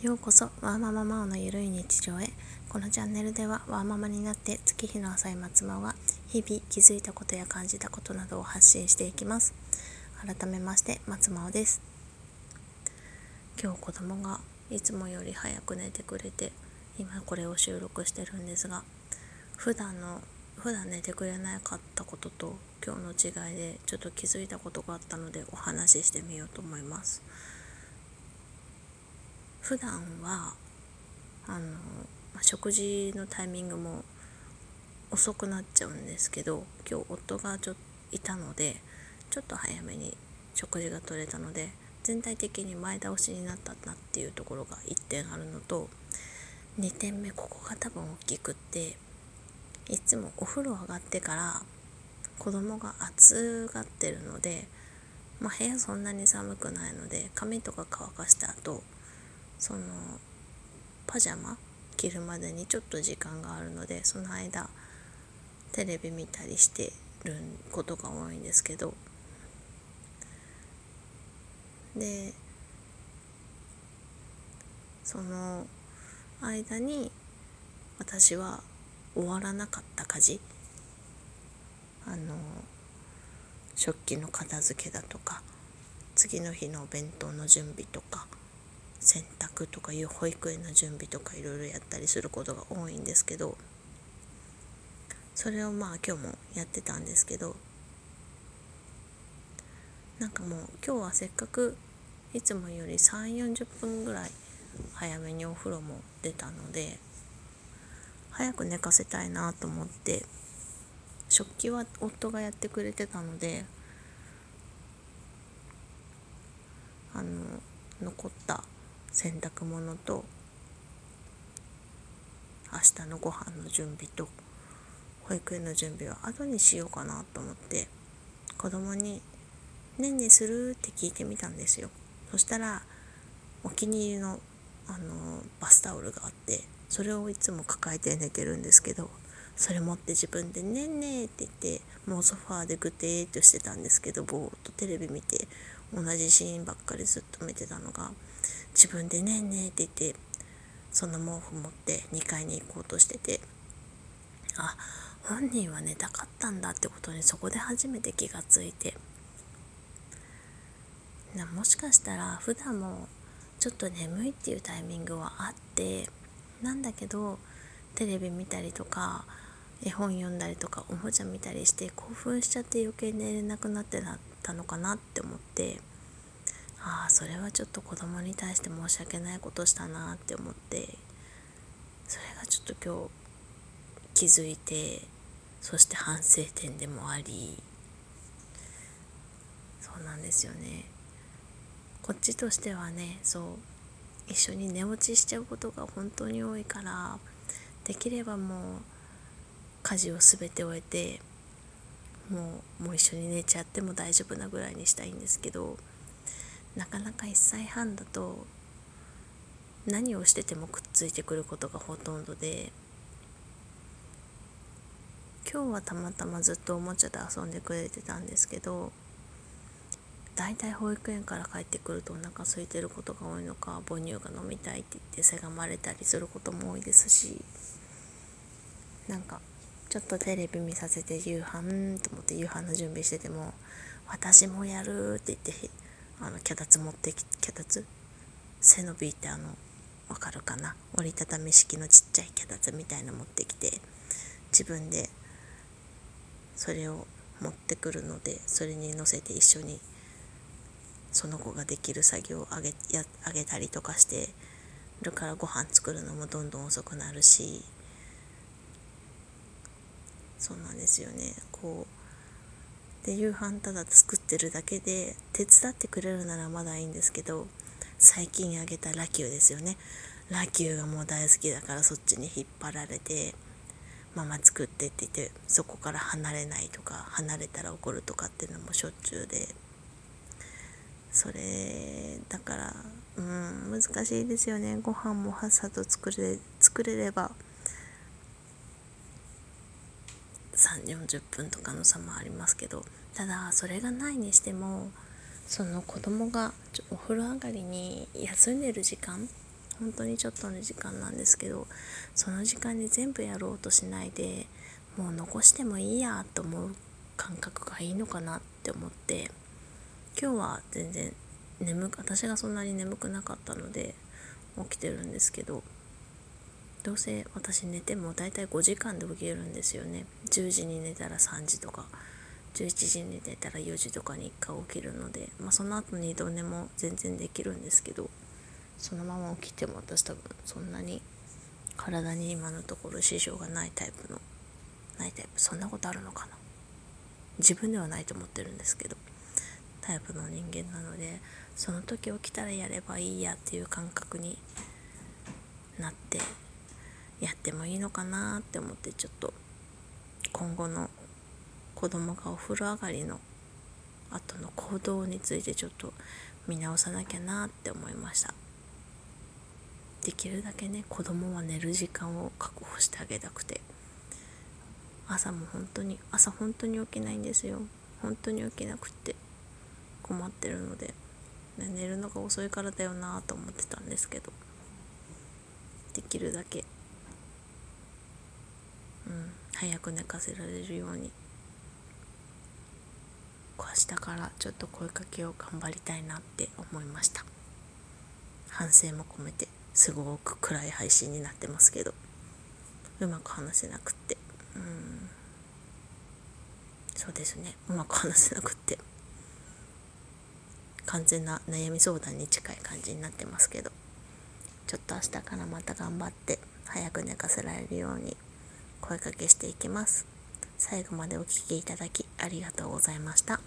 ようこそワーマママオのゆるい日常へ。このチャンネルではワーママになって月日の浅い松真が日々気づいたことや感じたことなどを発信していきます。改めまして松真央です。今日子供がいつもより早く寝てくれて今これを収録してるんですが普段の普段寝てくれなかったことと今日の違いでちょっと気づいたことがあったのでお話ししてみようと思います。普段はあの、食事のタイミングも遅くなっちゃうんですけど今日夫がちょいたのでちょっと早めに食事が取れたので全体的に前倒しになったなっていうところが1点あるのと2点目ここが多分大きくっていつもお風呂上がってから子供が暑がってるので、まあ、部屋そんなに寒くないので髪とか乾かした後そのパジャマ？着るまでにちょっと時間があるのでその間テレビ見たりしてることが多いんですけど。でその間に私は終わらなかった家事。あの食器の片付けだとか次の日のお弁当の準備とか。洗濯とかいう保育園の準備とかいろいろやったりすることが多いんですけどそれをまあ今日もやってたんですけどなんかもう今日はせっかくいつもより3 4 0分ぐらい早めにお風呂も出たので早く寝かせたいなと思って食器は夫がやってくれてたのであの残った洗濯物と明日のご飯の準備と保育園の準備は後にしようかなと思って子供に「ねんねする?」って聞いてみたんですよそしたらお気に入りのあのバスタオルがあってそれをいつも抱えて寝てるんですけどそれ持って自分で「ねんね」って言ってもうソファーでぐてーっとしてたんですけどぼーっとテレビ見て同じシーンばっかりずっと見てたのが自分で「ねんね」って言ってその毛布持って2階に行こうとしててあ本人は寝たかったんだってことにそこで初めて気がついてなもしかしたら普段もちょっと眠いっていうタイミングはあってなんだけどテレビ見たりとか絵本読んだりとかおもちゃ見たりして興奮しちゃって余計寝れなくなってなったのかなって思ってああそれはちょっと子供に対して申し訳ないことしたなって思ってそれがちょっと今日気づいてそして反省点でもありそうなんですよね。こっちとしてはねそう一緒に寝落ちしちゃうことが本当に多いからできればもう家事を全て終えてもうもう一緒に寝ちゃっても大丈夫なぐらいにしたいんですけどなかなか1歳半だと何をしててもくっついてくることがほとんどで今日はたまたまずっとおもちゃで遊んでくれてたんですけどだいたい保育園から帰ってくるとお腹空いてることが多いのか母乳が飲みたいって言ってせがまれたりすることも多いですしなんかちょっとテレビ見させて夕飯と思って夕飯の準備してても私もやるって言ってあの脚立持ってき脚立？背伸びってあのわかるかな？折りたたみ式のちっちゃい脚立みたいな持ってきて自分でそれを持ってくるのでそれに乗せて一緒にその子ができる作業をあげやあげたりとかしてるからご飯作るのもどんどん遅くなるしそうなんですよね。こうで夕飯ただ作ってるだけで手伝ってくれるならまだいいんですけど最近あげたラキューですよね。ラキューがもう大好きだからそっちに引っ張られてママ作ってって言ってそこから離れないとか離れたら怒るとかっていうのもしょっちゅうで。それだからうん難しいですよね。ご飯もはっさと作れ作れれば。3 4 0分とかの差もありますけどただそれがないにしてもその子供がお風呂上がりに休んでる時間本当にちょっとの時間なんですけどその時間に全部やろうとしないでもう残してもいいやと思う感覚がいいのかなって思って今日は全然眠私がそんなに眠くなかったので起きてるんですけどどうせ私寝ても大体5時間で起きるんですよね。10時に寝たら3時とか11時に寝たら4時とかに1回起きるので、まあ、その後に二度寝も全然できるんですけどそのまま起きても私多分そんなに体に今のところ支障がないタイプのないタイプそんなことあるのかな。自分ではないと思ってるんですけどタイプの人間なのでその時起きたらやればいいやっていう感覚になってやってもいいのかなって思ってちょっと今後の子供がお風呂上がりの後の行動についてちょっと見直さなきゃなって思いました。できるだけね子供は寝る時間を確保してあげたくて。朝も本当に朝本当に起きないんですよ。本当に起きなくって。困ってるので、ね、寝るのが遅いからだよなと思ってたんですけど。できるだけうん。早く寝かせられるように。明日からちょっと声かけを頑張りたいなって思いました。反省も込めてすごく暗い配信になってますけど。うまく話せなくって。うん。そうですね。うまく話せなくって。完全な悩み相談に近い感じになってますけど。ちょっと明日からまた頑張って早く寝かせられるように声かけしていきます。最後までお聴きいただきありがとうございました。